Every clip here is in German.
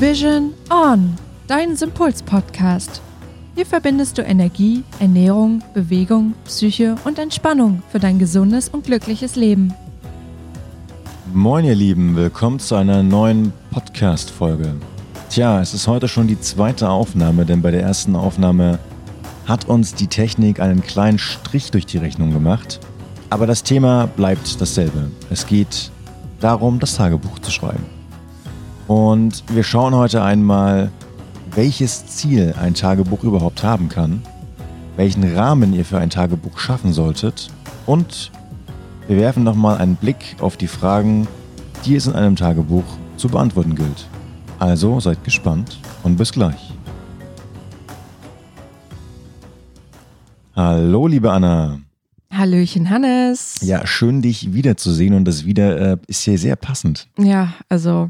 Vision On, dein Sympuls-Podcast. Hier verbindest du Energie, Ernährung, Bewegung, Psyche und Entspannung für dein gesundes und glückliches Leben. Moin ihr Lieben, willkommen zu einer neuen Podcast-Folge. Tja, es ist heute schon die zweite Aufnahme, denn bei der ersten Aufnahme hat uns die Technik einen kleinen Strich durch die Rechnung gemacht. Aber das Thema bleibt dasselbe. Es geht darum, das Tagebuch zu schreiben. Und wir schauen heute einmal, welches Ziel ein Tagebuch überhaupt haben kann, welchen Rahmen ihr für ein Tagebuch schaffen solltet und wir werfen nochmal einen Blick auf die Fragen, die es in einem Tagebuch zu beantworten gilt. Also seid gespannt und bis gleich. Hallo, liebe Anna. Hallöchen, Hannes. Ja, schön dich wiederzusehen und das wieder äh, ist hier sehr passend. Ja, also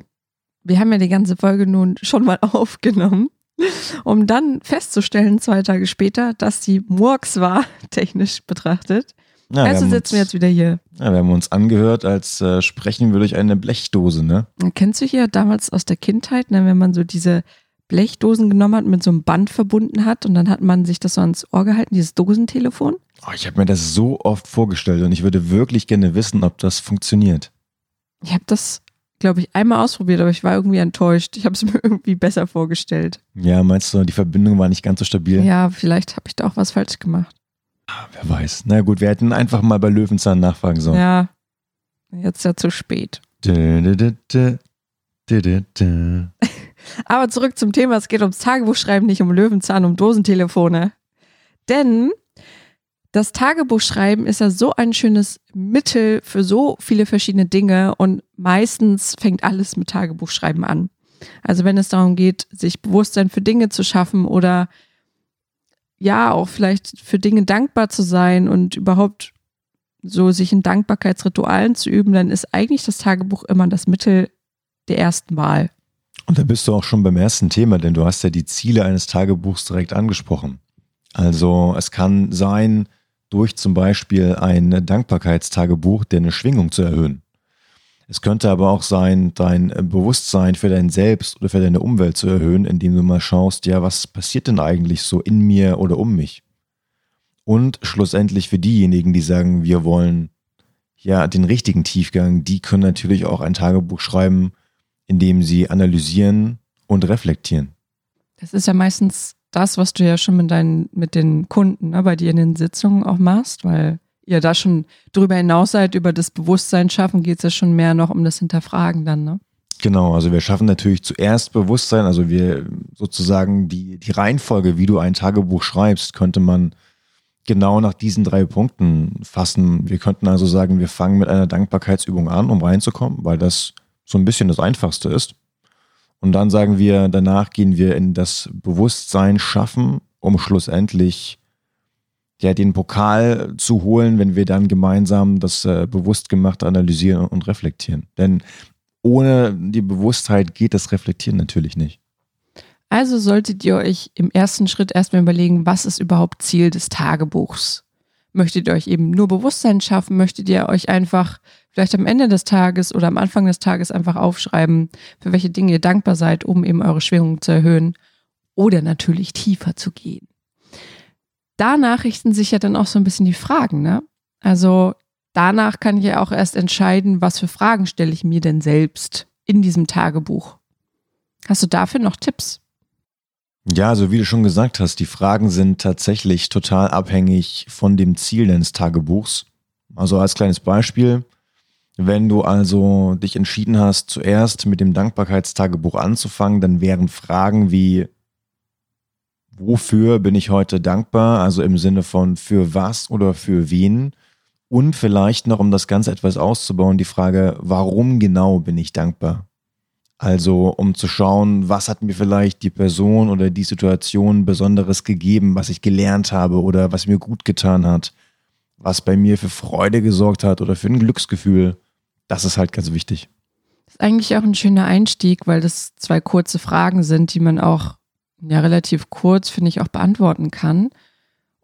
wir haben ja die ganze Folge nun schon mal aufgenommen, um dann festzustellen, zwei Tage später, dass die Murks war, technisch betrachtet. Ja, also wir sitzen wir jetzt wieder hier. Ja, wir haben uns angehört, als äh, sprechen wir durch eine Blechdose, ne? Kennst du hier damals aus der Kindheit, ne, wenn man so diese Blechdosen genommen hat, mit so einem Band verbunden hat und dann hat man sich das so ans Ohr gehalten, dieses Dosentelefon? Oh, ich habe mir das so oft vorgestellt und ich würde wirklich gerne wissen, ob das funktioniert. Ich habe das, glaube ich, einmal ausprobiert, aber ich war irgendwie enttäuscht. Ich habe es mir irgendwie besser vorgestellt. Ja, meinst du, die Verbindung war nicht ganz so stabil? Ja, vielleicht habe ich da auch was falsch gemacht. Ah, Wer weiß. Na gut, wir hätten einfach mal bei Löwenzahn nachfragen sollen. Ja, jetzt ja zu spät. Aber zurück zum Thema. Es geht ums Tagebuchschreiben, nicht um Löwenzahn, um Dosentelefone. Denn das Tagebuchschreiben ist ja so ein schönes Mittel für so viele verschiedene Dinge und meistens fängt alles mit Tagebuchschreiben an. Also wenn es darum geht, sich Bewusstsein für Dinge zu schaffen oder ja, auch vielleicht für Dinge dankbar zu sein und überhaupt so sich in Dankbarkeitsritualen zu üben, dann ist eigentlich das Tagebuch immer das Mittel der ersten Wahl. Und da bist du auch schon beim ersten Thema, denn du hast ja die Ziele eines Tagebuchs direkt angesprochen. Also es kann sein, durch zum Beispiel ein Dankbarkeitstagebuch deine Schwingung zu erhöhen. Es könnte aber auch sein, dein Bewusstsein für dein Selbst oder für deine Umwelt zu erhöhen, indem du mal schaust, ja, was passiert denn eigentlich so in mir oder um mich? Und schlussendlich für diejenigen, die sagen, wir wollen ja den richtigen Tiefgang, die können natürlich auch ein Tagebuch schreiben, indem sie analysieren und reflektieren. Das ist ja meistens das, was du ja schon mit deinen, mit den Kunden ne, bei dir in den Sitzungen auch machst, weil ihr da schon drüber hinaus seid, über das Bewusstsein schaffen, geht es ja schon mehr noch um das Hinterfragen dann, ne? Genau, also wir schaffen natürlich zuerst Bewusstsein, also wir sozusagen die, die Reihenfolge, wie du ein Tagebuch schreibst, könnte man genau nach diesen drei Punkten fassen. Wir könnten also sagen, wir fangen mit einer Dankbarkeitsübung an, um reinzukommen, weil das so ein bisschen das Einfachste ist. Und dann sagen wir, danach gehen wir in das Bewusstsein schaffen, um schlussendlich ja, den Pokal zu holen, wenn wir dann gemeinsam das äh, bewusst gemachte analysieren und reflektieren. Denn ohne die Bewusstheit geht das Reflektieren natürlich nicht. Also solltet ihr euch im ersten Schritt erstmal überlegen, was ist überhaupt Ziel des Tagebuchs? Möchtet ihr euch eben nur Bewusstsein schaffen? Möchtet ihr euch einfach vielleicht am Ende des Tages oder am Anfang des Tages einfach aufschreiben, für welche Dinge ihr dankbar seid, um eben eure Schwingung zu erhöhen oder natürlich tiefer zu gehen? Danach richten sich ja dann auch so ein bisschen die Fragen, ne? Also danach kann ich ja auch erst entscheiden, was für Fragen stelle ich mir denn selbst in diesem Tagebuch. Hast du dafür noch Tipps? Ja, also wie du schon gesagt hast, die Fragen sind tatsächlich total abhängig von dem Ziel deines Tagebuchs. Also als kleines Beispiel, wenn du also dich entschieden hast, zuerst mit dem Dankbarkeitstagebuch anzufangen, dann wären Fragen wie, wofür bin ich heute dankbar? Also im Sinne von für was oder für wen? Und vielleicht noch, um das Ganze etwas auszubauen, die Frage, warum genau bin ich dankbar? Also um zu schauen, was hat mir vielleicht die Person oder die Situation Besonderes gegeben, was ich gelernt habe oder was mir gut getan hat, was bei mir für Freude gesorgt hat oder für ein Glücksgefühl. Das ist halt ganz wichtig. Das ist eigentlich auch ein schöner Einstieg, weil das zwei kurze Fragen sind, die man auch ja relativ kurz, finde ich, auch beantworten kann.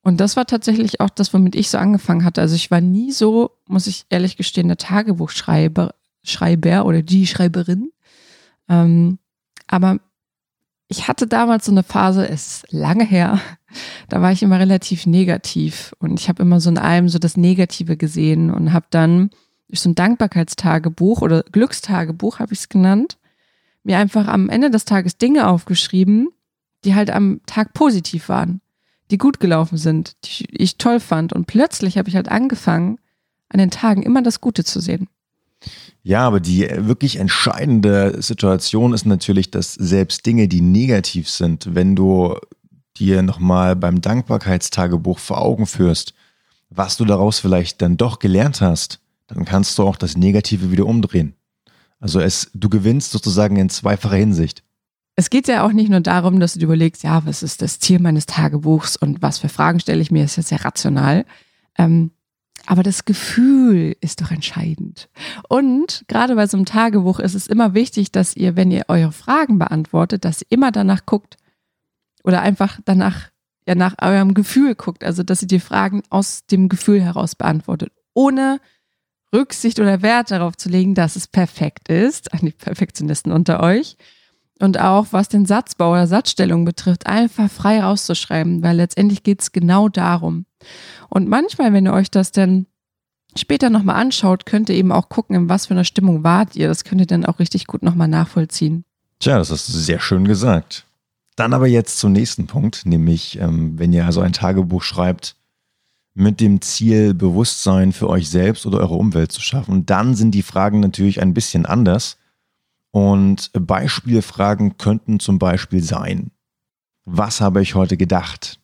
Und das war tatsächlich auch das, womit ich so angefangen hatte. Also ich war nie so, muss ich ehrlich gestehen, der Tagebuchschreiber Schreiber oder die Schreiberin. Ähm, aber ich hatte damals so eine Phase, es ist lange her, da war ich immer relativ negativ und ich habe immer so in allem so das Negative gesehen und habe dann durch so ein Dankbarkeitstagebuch oder Glückstagebuch habe ich es genannt, mir einfach am Ende des Tages Dinge aufgeschrieben, die halt am Tag positiv waren, die gut gelaufen sind, die ich toll fand und plötzlich habe ich halt angefangen, an den Tagen immer das Gute zu sehen. Ja, aber die wirklich entscheidende Situation ist natürlich, dass selbst Dinge, die negativ sind, wenn du dir nochmal beim Dankbarkeitstagebuch vor Augen führst, was du daraus vielleicht dann doch gelernt hast, dann kannst du auch das Negative wieder umdrehen. Also es, du gewinnst sozusagen in zweifacher Hinsicht. Es geht ja auch nicht nur darum, dass du dir überlegst, ja, was ist das Ziel meines Tagebuchs und was für Fragen stelle ich mir, ist ja sehr rational. Ähm, aber das Gefühl ist doch entscheidend. Und gerade bei so einem Tagebuch ist es immer wichtig, dass ihr, wenn ihr eure Fragen beantwortet, dass ihr immer danach guckt oder einfach danach, ja, nach eurem Gefühl guckt. Also, dass ihr die Fragen aus dem Gefühl heraus beantwortet, ohne Rücksicht oder Wert darauf zu legen, dass es perfekt ist, an die Perfektionisten unter euch. Und auch was den Satzbau oder Satzstellung betrifft, einfach frei rauszuschreiben, weil letztendlich geht es genau darum. Und manchmal, wenn ihr euch das dann später nochmal anschaut, könnt ihr eben auch gucken, in was für einer Stimmung wart ihr. Das könnt ihr dann auch richtig gut nochmal nachvollziehen. Tja, das du sehr schön gesagt. Dann aber jetzt zum nächsten Punkt, nämlich ähm, wenn ihr also ein Tagebuch schreibt mit dem Ziel, Bewusstsein für euch selbst oder eure Umwelt zu schaffen, dann sind die Fragen natürlich ein bisschen anders. Und Beispielfragen könnten zum Beispiel sein, was habe ich heute gedacht?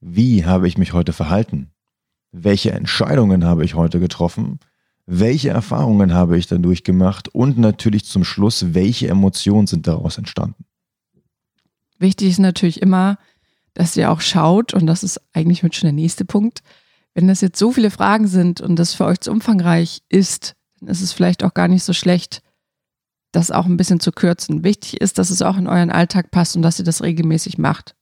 Wie habe ich mich heute verhalten? Welche Entscheidungen habe ich heute getroffen? Welche Erfahrungen habe ich dadurch gemacht? Und natürlich zum Schluss, welche Emotionen sind daraus entstanden? Wichtig ist natürlich immer, dass ihr auch schaut, und das ist eigentlich mit schon der nächste Punkt, wenn das jetzt so viele Fragen sind und das für euch zu umfangreich ist, dann ist es vielleicht auch gar nicht so schlecht, das auch ein bisschen zu kürzen. Wichtig ist, dass es auch in euren Alltag passt und dass ihr das regelmäßig macht.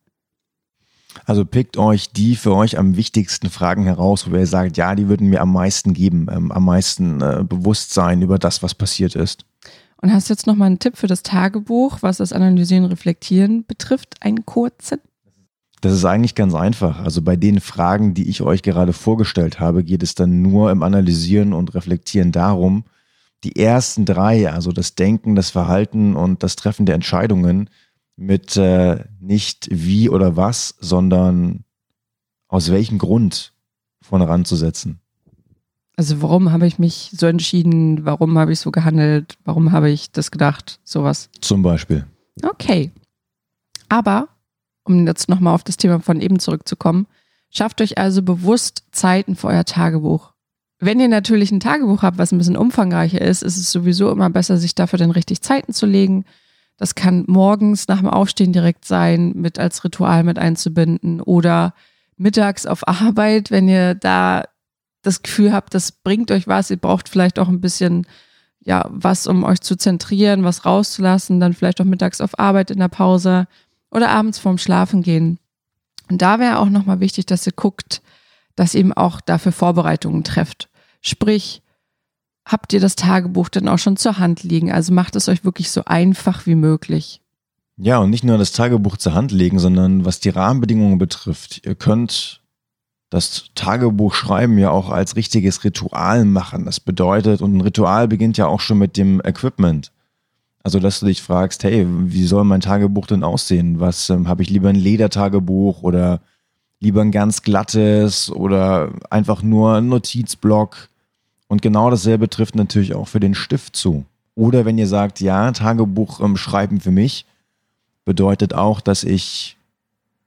Also pickt euch die für euch am wichtigsten Fragen heraus, wo ihr sagt, ja, die würden mir am meisten geben, ähm, am meisten äh, Bewusstsein über das, was passiert ist. Und hast jetzt noch mal einen Tipp für das Tagebuch, was das Analysieren, Reflektieren betrifft, einen kurzen? Das ist eigentlich ganz einfach. Also bei den Fragen, die ich euch gerade vorgestellt habe, geht es dann nur im Analysieren und Reflektieren darum, die ersten drei, also das Denken, das Verhalten und das Treffen der Entscheidungen, mit äh, nicht wie oder was, sondern aus welchem Grund vorne ranzusetzen. Also warum habe ich mich so entschieden? Warum habe ich so gehandelt? Warum habe ich das gedacht? Sowas. Zum Beispiel. Okay. Aber, um jetzt nochmal auf das Thema von eben zurückzukommen, schafft euch also bewusst Zeiten für euer Tagebuch. Wenn ihr natürlich ein Tagebuch habt, was ein bisschen umfangreicher ist, ist es sowieso immer besser, sich dafür dann richtig Zeiten zu legen. Das kann morgens nach dem Aufstehen direkt sein, mit als Ritual mit einzubinden oder mittags auf Arbeit, wenn ihr da das Gefühl habt, das bringt euch was, ihr braucht vielleicht auch ein bisschen ja, was, um euch zu zentrieren, was rauszulassen, dann vielleicht auch mittags auf Arbeit in der Pause oder abends vorm Schlafen gehen. Und da wäre auch nochmal wichtig, dass ihr guckt, dass ihr eben auch dafür Vorbereitungen trefft. Sprich, habt ihr das Tagebuch dann auch schon zur Hand liegen. Also macht es euch wirklich so einfach wie möglich. Ja, und nicht nur das Tagebuch zur Hand legen, sondern was die Rahmenbedingungen betrifft. Ihr könnt das Tagebuch schreiben ja auch als richtiges Ritual machen. Das bedeutet, und ein Ritual beginnt ja auch schon mit dem Equipment. Also, dass du dich fragst, hey, wie soll mein Tagebuch denn aussehen? Was ähm, habe ich lieber ein Ledertagebuch oder lieber ein ganz glattes oder einfach nur ein Notizblock? Und genau dasselbe trifft natürlich auch für den Stift zu. Oder wenn ihr sagt, ja, Tagebuch ähm, schreiben für mich bedeutet auch, dass ich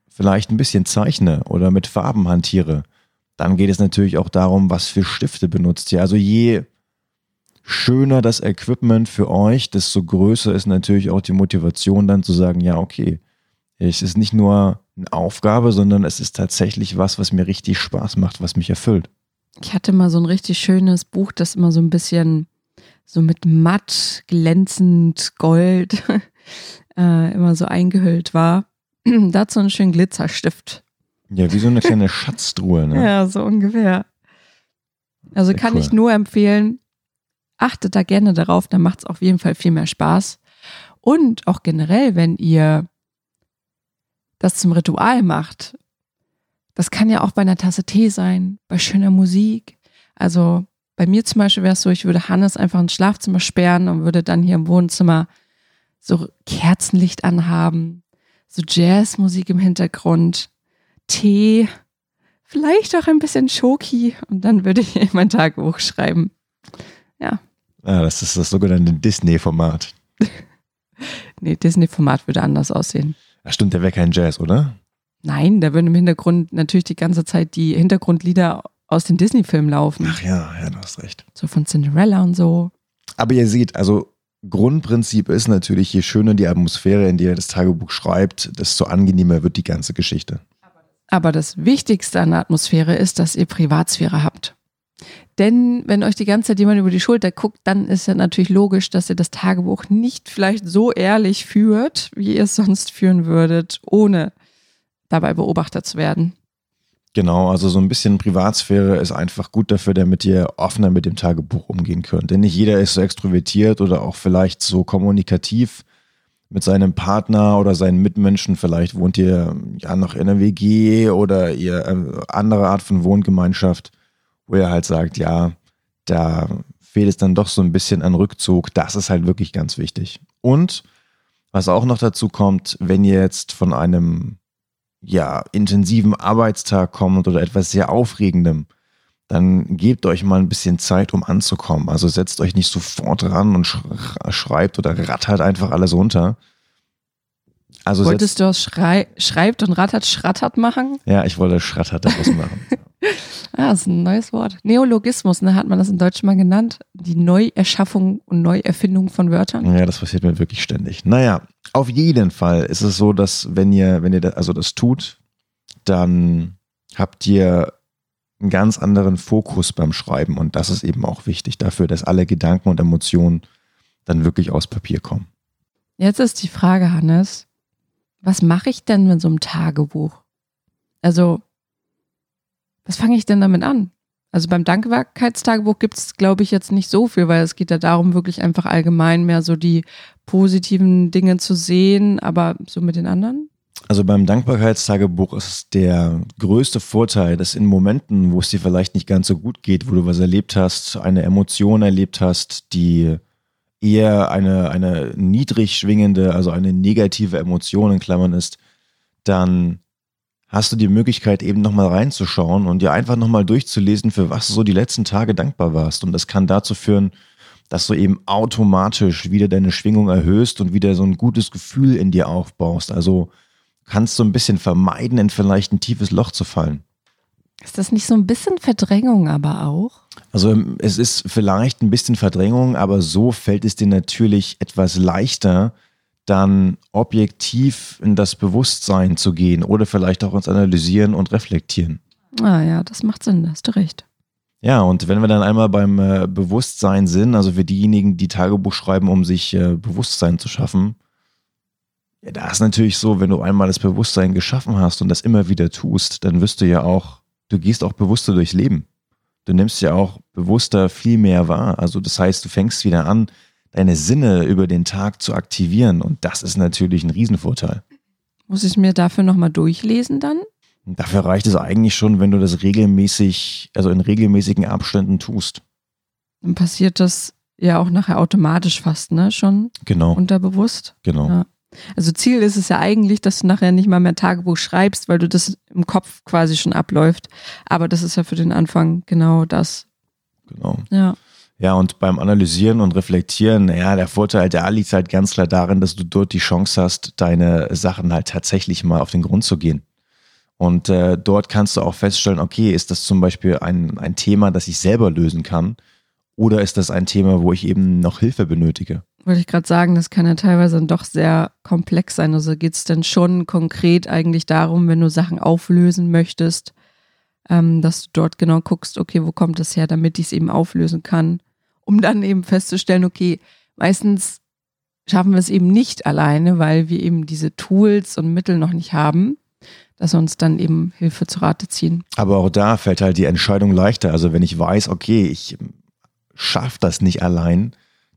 vielleicht ein bisschen zeichne oder mit Farben hantiere, dann geht es natürlich auch darum, was für Stifte benutzt ihr. Also je schöner das Equipment für euch, desto größer ist natürlich auch die Motivation dann zu sagen, ja, okay, es ist nicht nur eine Aufgabe, sondern es ist tatsächlich was, was mir richtig Spaß macht, was mich erfüllt. Ich hatte mal so ein richtig schönes Buch, das immer so ein bisschen so mit matt, glänzend Gold äh, immer so eingehüllt war. Dazu einen schönen Glitzerstift. Ja, wie so eine kleine Schatztruhe, ne? Ja, so ungefähr. Also Sehr kann cool. ich nur empfehlen, achtet da gerne darauf, dann macht es auf jeden Fall viel mehr Spaß. Und auch generell, wenn ihr das zum Ritual macht, das kann ja auch bei einer Tasse Tee sein, bei schöner Musik. Also bei mir zum Beispiel wäre es so, ich würde Hannes einfach ins Schlafzimmer sperren und würde dann hier im Wohnzimmer so Kerzenlicht anhaben, so Jazzmusik im Hintergrund, Tee, vielleicht auch ein bisschen Schoki und dann würde ich mein Tagebuch schreiben. Ja. Ah, das ist das sogenannte Disney-Format. nee, Disney-Format würde anders aussehen. Ach stimmt, der wäre kein Jazz, oder? Nein, da würden im Hintergrund natürlich die ganze Zeit die Hintergrundlieder aus den Disney-Filmen laufen. Ach ja, ja, du hast recht. So von Cinderella und so. Aber ihr seht, also Grundprinzip ist natürlich, je schöner die Atmosphäre, in der ihr das Tagebuch schreibt, desto angenehmer wird die ganze Geschichte. Aber das Wichtigste an der Atmosphäre ist, dass ihr Privatsphäre habt. Denn wenn euch die ganze Zeit jemand über die Schulter guckt, dann ist ja natürlich logisch, dass ihr das Tagebuch nicht vielleicht so ehrlich führt, wie ihr es sonst führen würdet, ohne dabei beobachtet zu werden. Genau, also so ein bisschen Privatsphäre ist einfach gut dafür, damit ihr offener mit dem Tagebuch umgehen könnt. Denn nicht jeder ist so extrovertiert oder auch vielleicht so kommunikativ mit seinem Partner oder seinen Mitmenschen. Vielleicht wohnt ihr ja noch in einer WG oder ihr äh, andere Art von Wohngemeinschaft, wo ihr halt sagt, ja, da fehlt es dann doch so ein bisschen an Rückzug. Das ist halt wirklich ganz wichtig. Und was auch noch dazu kommt, wenn ihr jetzt von einem ja, intensiven Arbeitstag kommt oder etwas sehr Aufregendem, dann gebt euch mal ein bisschen Zeit, um anzukommen. Also setzt euch nicht sofort ran und schreibt oder rattert einfach alles runter. Also Wolltest du aus Schrei schreibt und rattert schrattert machen? Ja, ich wollte schrattert daraus machen. ah, das ist ein neues Wort. Neologismus, ne, hat man das in Deutsch mal genannt. Die Neuerschaffung und Neuerfindung von Wörtern. Ja, das passiert mir wirklich ständig. Naja, auf jeden Fall ist es so, dass wenn ihr, wenn ihr das, also das tut, dann habt ihr einen ganz anderen Fokus beim Schreiben und das ist eben auch wichtig dafür, dass alle Gedanken und Emotionen dann wirklich aus Papier kommen. Jetzt ist die Frage, Hannes, was mache ich denn mit so einem Tagebuch? Also, was fange ich denn damit an? Also beim Dankbarkeitstagebuch gibt es, glaube ich, jetzt nicht so viel, weil es geht ja darum, wirklich einfach allgemein mehr so die positiven Dinge zu sehen, aber so mit den anderen? Also beim Dankbarkeitstagebuch ist der größte Vorteil, dass in Momenten, wo es dir vielleicht nicht ganz so gut geht, wo du was erlebt hast, eine Emotion erlebt hast, die eher eine, eine niedrig schwingende, also eine negative Emotion in Klammern ist, dann hast du die Möglichkeit eben nochmal reinzuschauen und dir einfach nochmal durchzulesen, für was du so die letzten Tage dankbar warst. Und das kann dazu führen, dass du eben automatisch wieder deine Schwingung erhöhst und wieder so ein gutes Gefühl in dir aufbaust. Also kannst du ein bisschen vermeiden, in vielleicht ein tiefes Loch zu fallen. Ist das nicht so ein bisschen Verdrängung aber auch? Also es ist vielleicht ein bisschen Verdrängung, aber so fällt es dir natürlich etwas leichter, dann objektiv in das Bewusstsein zu gehen oder vielleicht auch ins Analysieren und Reflektieren. Ah ja, das macht Sinn, da hast du recht. Ja, und wenn wir dann einmal beim äh, Bewusstsein sind, also für diejenigen, die Tagebuch schreiben, um sich äh, Bewusstsein zu schaffen, ja, da ist natürlich so, wenn du einmal das Bewusstsein geschaffen hast und das immer wieder tust, dann wirst du ja auch, du gehst auch bewusster durchs Leben. Du nimmst ja auch bewusster viel mehr wahr. Also das heißt, du fängst wieder an, deine Sinne über den Tag zu aktivieren und das ist natürlich ein Riesenvorteil. Muss ich mir dafür nochmal durchlesen dann? Dafür reicht es eigentlich schon, wenn du das regelmäßig, also in regelmäßigen Abständen tust. Dann passiert das ja auch nachher automatisch fast, ne? Schon genau. unterbewusst. Genau. Ja. Also Ziel ist es ja eigentlich, dass du nachher nicht mal mehr Tagebuch schreibst, weil du das im Kopf quasi schon abläuft. Aber das ist ja für den Anfang genau das. Genau. Ja. Ja, und beim Analysieren und Reflektieren, ja, der Vorteil da liegt halt ganz klar darin, dass du dort die Chance hast, deine Sachen halt tatsächlich mal auf den Grund zu gehen. Und äh, dort kannst du auch feststellen, okay, ist das zum Beispiel ein, ein Thema, das ich selber lösen kann? Oder ist das ein Thema, wo ich eben noch Hilfe benötige? Wollte ich gerade sagen, das kann ja teilweise dann doch sehr komplex sein. Also geht es dann schon konkret eigentlich darum, wenn du Sachen auflösen möchtest, ähm, dass du dort genau guckst, okay, wo kommt das her, damit ich es eben auflösen kann um dann eben festzustellen, okay, meistens schaffen wir es eben nicht alleine, weil wir eben diese Tools und Mittel noch nicht haben, dass wir uns dann eben Hilfe zu Rate ziehen. Aber auch da fällt halt die Entscheidung leichter. Also wenn ich weiß, okay, ich schaffe das nicht allein,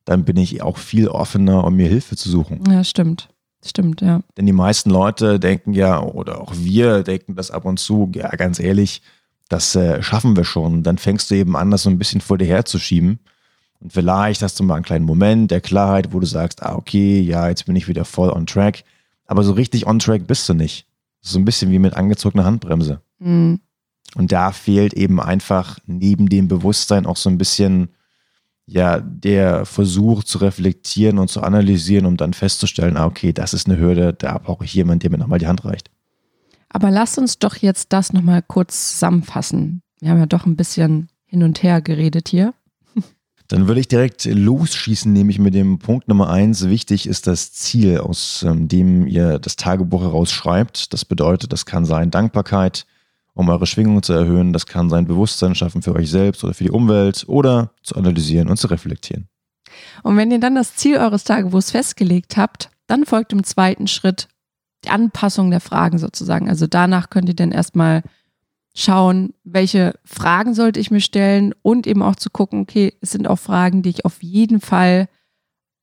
dann bin ich auch viel offener, um mir Hilfe zu suchen. Ja, stimmt. Stimmt, ja. Denn die meisten Leute denken ja, oder auch wir denken das ab und zu, ja, ganz ehrlich, das äh, schaffen wir schon. Dann fängst du eben an, das so ein bisschen vor dir herzuschieben. Und vielleicht hast du mal einen kleinen Moment der Klarheit, wo du sagst, ah, okay, ja, jetzt bin ich wieder voll on track. Aber so richtig on track bist du nicht. So ein bisschen wie mit angezogener Handbremse. Mhm. Und da fehlt eben einfach neben dem Bewusstsein auch so ein bisschen, ja, der Versuch zu reflektieren und zu analysieren, um dann festzustellen, ah, okay, das ist eine Hürde, da brauche ich jemanden, der mir nochmal die Hand reicht. Aber lass uns doch jetzt das nochmal kurz zusammenfassen. Wir haben ja doch ein bisschen hin und her geredet hier. Dann würde ich direkt losschießen, nämlich mit dem Punkt Nummer eins. Wichtig ist das Ziel, aus ähm, dem ihr das Tagebuch herausschreibt. Das bedeutet, das kann sein Dankbarkeit, um eure Schwingung zu erhöhen. Das kann sein Bewusstsein schaffen für euch selbst oder für die Umwelt oder zu analysieren und zu reflektieren. Und wenn ihr dann das Ziel eures Tagebuchs festgelegt habt, dann folgt im zweiten Schritt die Anpassung der Fragen sozusagen. Also danach könnt ihr dann erstmal schauen, welche Fragen sollte ich mir stellen und eben auch zu gucken, okay, es sind auch Fragen, die ich auf jeden Fall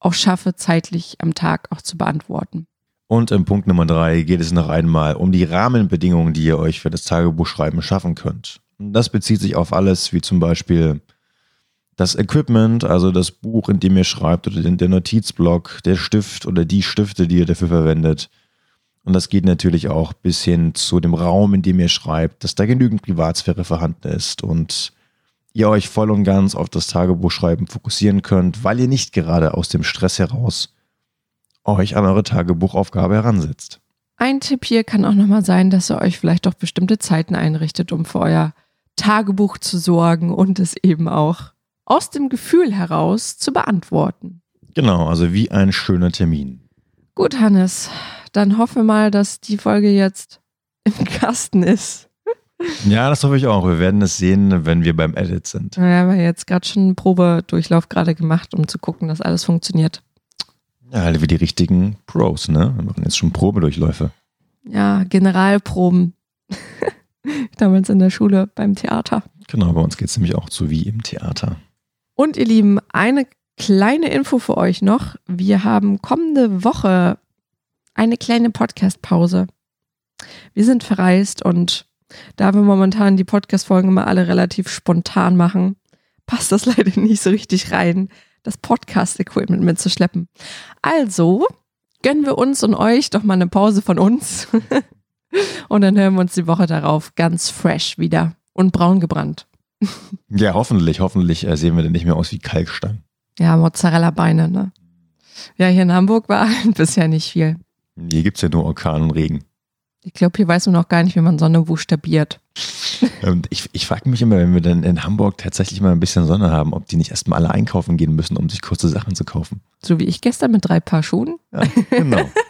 auch schaffe, zeitlich am Tag auch zu beantworten. Und im Punkt Nummer drei geht es noch einmal um die Rahmenbedingungen, die ihr euch für das Tagebuchschreiben schaffen könnt. Das bezieht sich auf alles, wie zum Beispiel das Equipment, also das Buch, in dem ihr schreibt, oder der Notizblock, der Stift oder die Stifte, die ihr dafür verwendet, und das geht natürlich auch bis hin zu dem Raum, in dem ihr schreibt, dass da genügend Privatsphäre vorhanden ist und ihr euch voll und ganz auf das Tagebuchschreiben fokussieren könnt, weil ihr nicht gerade aus dem Stress heraus euch an eure Tagebuchaufgabe heransetzt. Ein Tipp hier kann auch nochmal sein, dass ihr euch vielleicht doch bestimmte Zeiten einrichtet, um für euer Tagebuch zu sorgen und es eben auch aus dem Gefühl heraus zu beantworten. Genau, also wie ein schöner Termin. Gut, Hannes, dann hoffen wir mal, dass die Folge jetzt im Kasten ist. Ja, das hoffe ich auch. Wir werden es sehen, wenn wir beim Edit sind. Ja, wir haben jetzt gerade schon einen Probedurchlauf gerade gemacht, um zu gucken, dass alles funktioniert. Ja, halt wie die richtigen Pros, ne? Wir machen jetzt schon Probedurchläufe. Ja, Generalproben. Damals in der Schule beim Theater. Genau, bei uns geht es nämlich auch so wie im Theater. Und ihr Lieben, eine kleine Info für euch noch. Wir haben kommende Woche eine kleine Podcast-Pause. Wir sind verreist und da wir momentan die Podcast-Folgen immer alle relativ spontan machen, passt das leider nicht so richtig rein, das Podcast-Equipment mitzuschleppen. Also gönnen wir uns und euch doch mal eine Pause von uns. und dann hören wir uns die Woche darauf ganz fresh wieder und braun gebrannt. ja, hoffentlich, hoffentlich äh, sehen wir dann nicht mehr aus wie Kalkstein. Ja, Mozzarella-Beine, ne? Ja, hier in Hamburg war bisher nicht viel. Hier gibt es ja nur Orkan und Regen. Ich glaube, hier weiß man noch gar nicht, wie man Sonne buchstabiert. Und ich, ich frage mich immer, wenn wir dann in Hamburg tatsächlich mal ein bisschen Sonne haben, ob die nicht erstmal alle einkaufen gehen müssen, um sich kurze Sachen zu kaufen. So wie ich gestern mit drei Paar Schuhen. Ja, genau.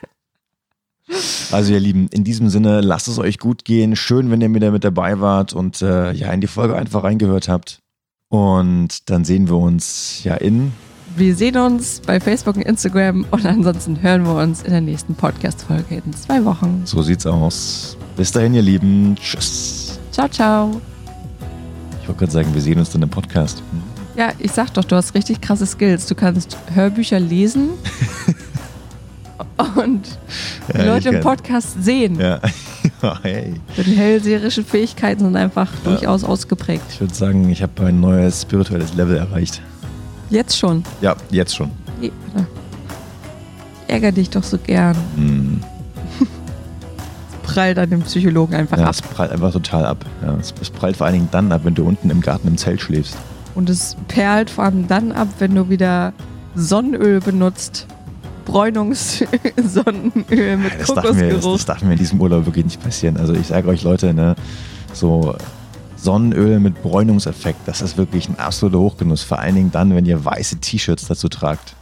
Also ihr Lieben, in diesem Sinne, lasst es euch gut gehen. Schön, wenn ihr wieder mit dabei wart und äh, ja in die Folge einfach reingehört habt. Und dann sehen wir uns ja in wir sehen uns bei Facebook und Instagram und ansonsten hören wir uns in der nächsten Podcast-Folge in zwei Wochen. So sieht's aus. Bis dahin, ihr Lieben. Tschüss. Ciao, ciao. Ich wollte gerade sagen, wir sehen uns dann im Podcast. Ja, ich sag doch, du hast richtig krasse Skills. Du kannst Hörbücher lesen und ja, Leute im Podcast sehen. Ja. hey. Deine hellseherischen Fähigkeiten sind einfach ja. durchaus ausgeprägt. Ich würde sagen, ich habe ein neues spirituelles Level erreicht. Jetzt schon? Ja, jetzt schon. Ich ärgere dich doch so gern. Mm. prallt an dem Psychologen einfach ja, ab. Es prallt einfach total ab. Ja, es, es, prallt vor allen Dingen dann ab, wenn du unten im Garten im Zelt schläfst. Und es perlt vor allem dann ab, wenn du wieder Sonnenöl benutzt. Bräunungssonnenöl mit das Kokosgeruch. Darf mir, das, das darf mir in diesem Urlaub wirklich nicht passieren. Also ich sage euch Leute, ne, so Sonnenöl mit Bräunungseffekt. Das ist wirklich ein absoluter Hochgenuss. Vor allen Dingen dann, wenn ihr weiße T-Shirts dazu tragt.